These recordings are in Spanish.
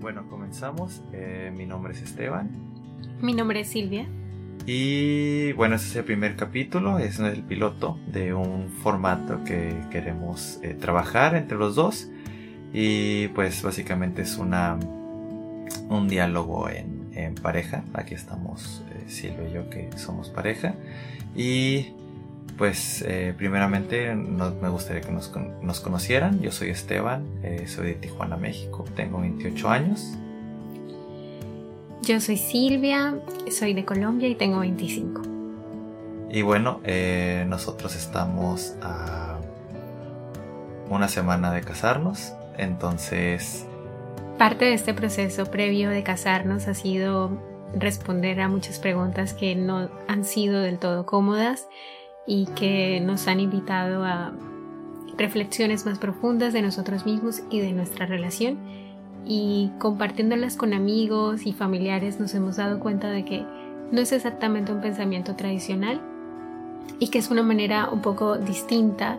Bueno, comenzamos. Eh, mi nombre es Esteban. Mi nombre es Silvia. Y bueno, este es el primer capítulo, es el piloto de un formato que queremos eh, trabajar entre los dos. Y pues básicamente es una un diálogo en, pareja. Aquí estamos eh, Silvia y yo que somos pareja. Y pues eh, primeramente me gustaría que nos, nos, conocieran. Yo soy Esteban, eh, soy de Tijuana, México, tengo 28 años. Yo soy Silvia, soy de Colombia y tengo 25. Y bueno, eh, nosotros estamos a una semana de casarnos, entonces... Parte de este proceso previo de casarnos ha sido responder a muchas preguntas que no han sido del todo cómodas y que nos han invitado a reflexiones más profundas de nosotros mismos y de nuestra relación. Y compartiéndolas con amigos y familiares nos hemos dado cuenta de que no es exactamente un pensamiento tradicional y que es una manera un poco distinta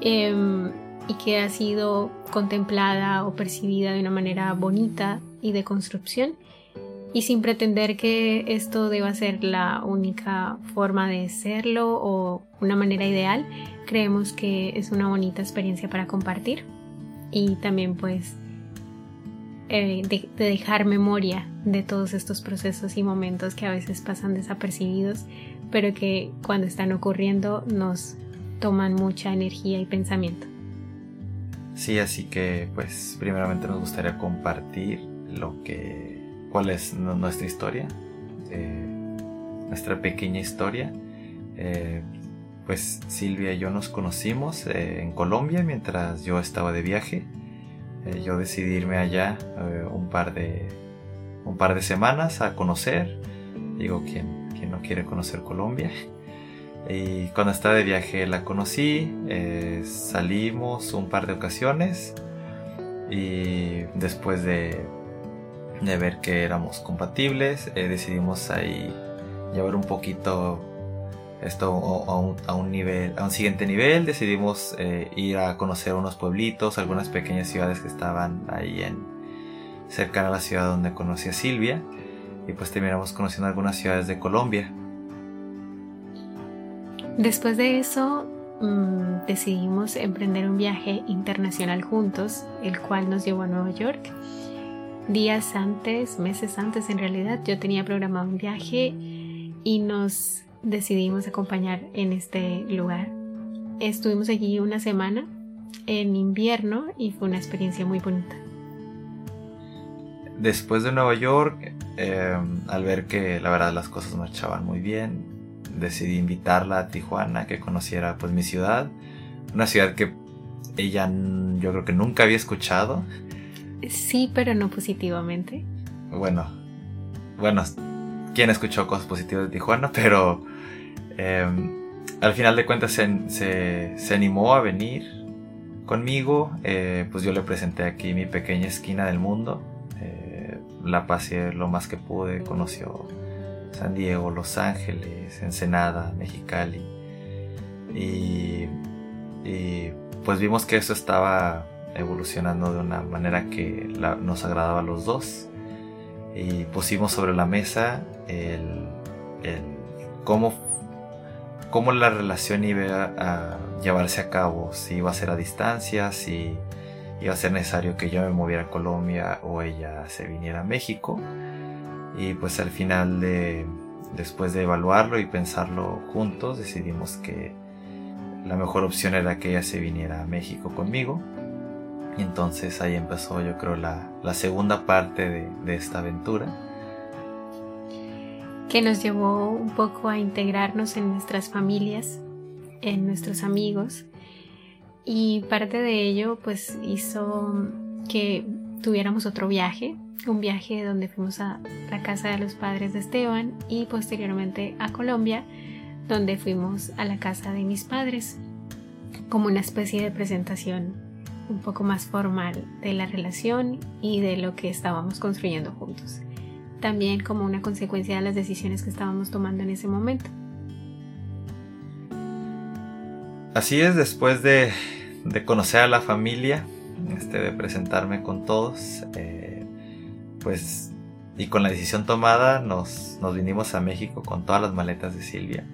em, y que ha sido contemplada o percibida de una manera bonita y de construcción y sin pretender que esto deba ser la única forma de serlo o una manera ideal, creemos que es una bonita experiencia para compartir y también pues eh, de, dejar memoria de todos estos procesos y momentos que a veces pasan desapercibidos, pero que cuando están ocurriendo nos toman mucha energía y pensamiento. Sí, así que pues primeramente nos gustaría compartir lo que cuál es nuestra historia, eh, nuestra pequeña historia. Eh, pues Silvia y yo nos conocimos eh, en Colombia mientras yo estaba de viaje. yo decidí irme allá un, par de, un par de semanas a conocer. Digo, ¿quién, quién no quiere conocer Colombia? Y cuando estaba de viaje la conocí, salimos un par de ocasiones y después de de ver que éramos compatibles, eh, decidimos ahí llevar un poquito esto a un, nivel, a un siguiente nivel, decidimos eh, ir a conocer unos pueblitos, algunas pequeñas ciudades que estaban ahí en cercana a la ciudad donde conocí a Silvia. Y pues terminamos conociendo algunas ciudades de Colombia. Después de eso mm, decidimos emprender un viaje internacional juntos, el cual nos llevó a Nueva York días antes, meses antes en realidad, yo tenía programado un viaje y nos decidimos acompañar en este lugar. Estuvimos allí una semana en invierno y fue una experiencia muy bonita. Después de Nueva York, em, al ver que la verdad las cosas marchaban muy bien, decidí invitarla a Tijuana, que conociera pues mi ciudad, una ciudad que ella yo creo que nunca había escuchado Sí, pero no positivamente. Bueno, bueno, ¿quién escuchó cosas positivas de Tijuana? Pero em, al final de cuentas se, se, animó a venir conmigo. Eh, pues yo le presenté aquí mi pequeña esquina del mundo. Eh, la pasé lo más que pude. Conoció San Diego, Los Ángeles, Ensenada, Mexicali. Y pues vimos que eso estaba evolucionando de una manera que nos agradaba a los dos. Y pusimos sobre la mesa el, cómo, cómo, la relación iba a llevarse a cabo, si iba a ser a distancia, si iba a ser necesario que yo me moviera a Colombia o ella se viniera a México. Y pues al final de, después de evaluarlo y pensarlo juntos, decidimos que la mejor opción era que ella se viniera a México conmigo y entonces ahí empezó yo creo la, segunda parte de, de, esta aventura. Que nos llevó un poco a integrarnos en nuestras familias, en nuestros amigos. Y parte de ello pues hizo que tuviéramos otro viaje, un viaje donde fuimos a la casa de los padres de Esteban y posteriormente a Colombia, donde fuimos a la casa de mis padres, como una especie de presentación un poco más formal de la relación y de lo que estábamos construyendo juntos. También como una consecuencia de las decisiones que estábamos tomando en ese momento. Así es, después de, conocer a la familia, este, de presentarme con todos, eh, pues, y con la decisión tomada nos, nos vinimos a México con todas las maletas de Silvia.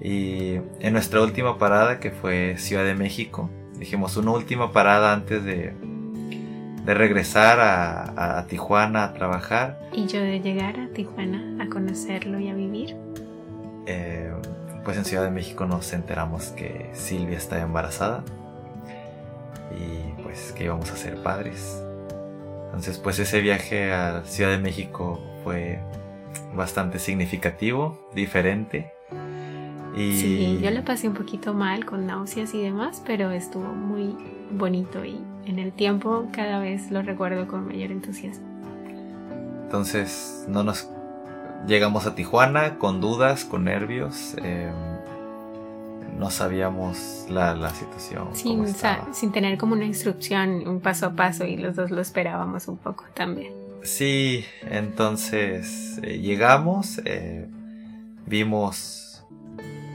Y en nuestra última parada, que fue Ciudad de México, dijimos una última parada antes de, de regresar a, Tijuana a trabajar. Y yo de llegar a Tijuana a conocerlo y a vivir. Eh, pues en Ciudad de México nos enteramos que Silvia estaba embarazada y pues que íbamos a ser padres. Entonces pues ese viaje a Ciudad de México fue bastante significativo, diferente. Y... Sí, yo la pasé un poquito mal con náuseas y demás, pero estuvo muy bonito y en el tiempo cada vez lo recuerdo con mayor entusiasmo. Entonces no nos llegamos a Tijuana con dudas, con nervios. Em, no sabíamos la, la situación. Sin, sin tener como una instrucción, un paso a paso y los dos lo esperábamos un poco también. Sí, entonces eh, llegamos, eh, vimos,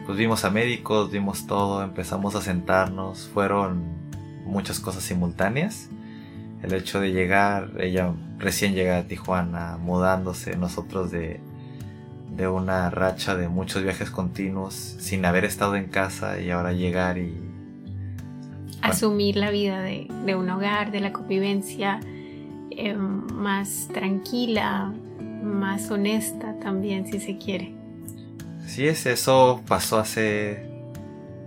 pues vimos a médicos, vimos todo, empezamos a sentarnos, fueron muchas cosas simultáneas. El hecho de llegar, ella recién llega a Tijuana, mudándose, nosotros de, de una racha de muchos viajes continuos, sin haber estado en casa y ahora llegar y... Asumir la vida de, un hogar, de la convivencia eh, más tranquila, más honesta también, si se quiere. Sí, es, eso pasó hace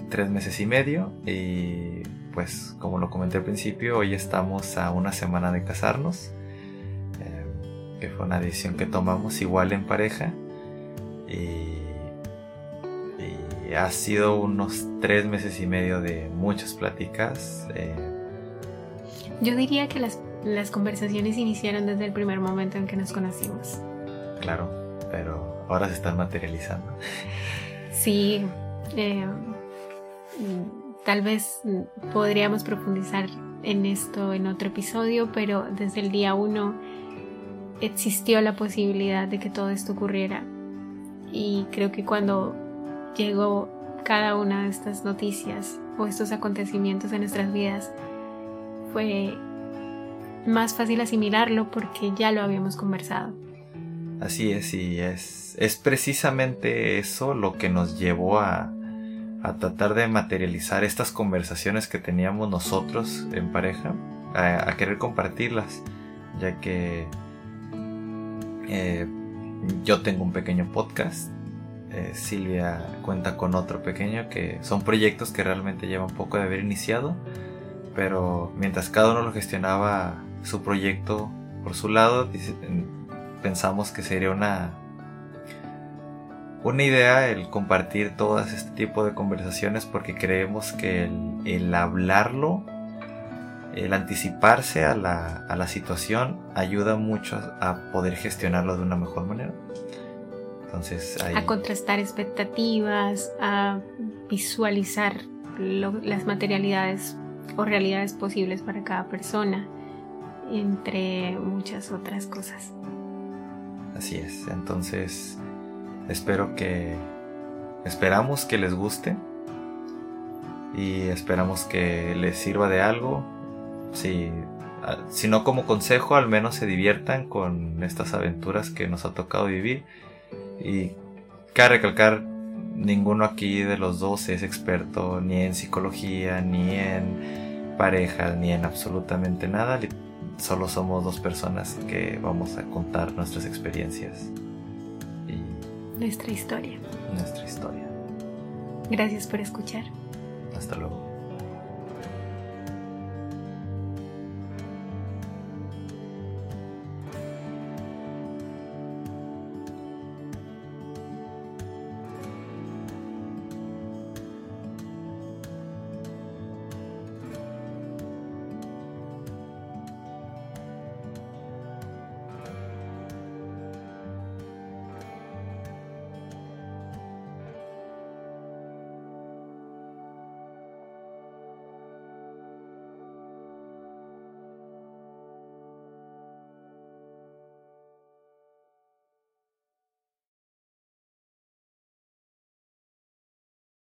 tres meses y medio y pues como lo comenté al principio, hoy estamos a una semana de casarnos, eh, que fue una decisión que tomamos igual en pareja y, ha sido unos tres meses y medio de muchas pláticas. Eh. Yo diría que las, las conversaciones iniciaron desde el primer momento en que nos conocimos. Claro, pero ahora se están materializando. Sí. Eh, Tal vez podríamos profundizar en esto en otro episodio, pero desde el día uno existió la posibilidad de que todo esto ocurriera. Y creo que cuando llegó cada una de estas noticias o estos acontecimientos en nuestras vidas, fue más fácil asimilarlo porque ya lo habíamos conversado. Así es, y es, es precisamente eso lo que nos llevó a, a tratar de materializar estas conversaciones que teníamos nosotros en pareja, a, querer compartirlas, ya que eh, yo tengo un pequeño podcast, eh, Silvia cuenta con otro pequeño, que son proyectos que realmente llevan poco de haber iniciado, pero mientras cada uno lo gestionaba su proyecto por su lado, pensamos que sería una una idea el compartir todas este tipo de conversaciones porque creemos que el, hablarlo, el anticiparse a la, situación ayuda mucho a, poder gestionarlo de una mejor manera. Entonces, A contrastar expectativas, a visualizar las materialidades o realidades posibles para cada persona, entre muchas otras cosas. Así es, entonces Espero que... Esperamos que les guste. Y esperamos que les sirva de algo. Si, si no como consejo, al menos se diviertan con estas aventuras que nos ha tocado vivir. Y cabe recalcar, ninguno aquí de los dos es experto ni en psicología, ni en pareja, ni en absolutamente nada. Solo somos dos personas que vamos a contar nuestras experiencias nuestra historia. Nuestra historia. Gracias por escuchar. Hasta luego.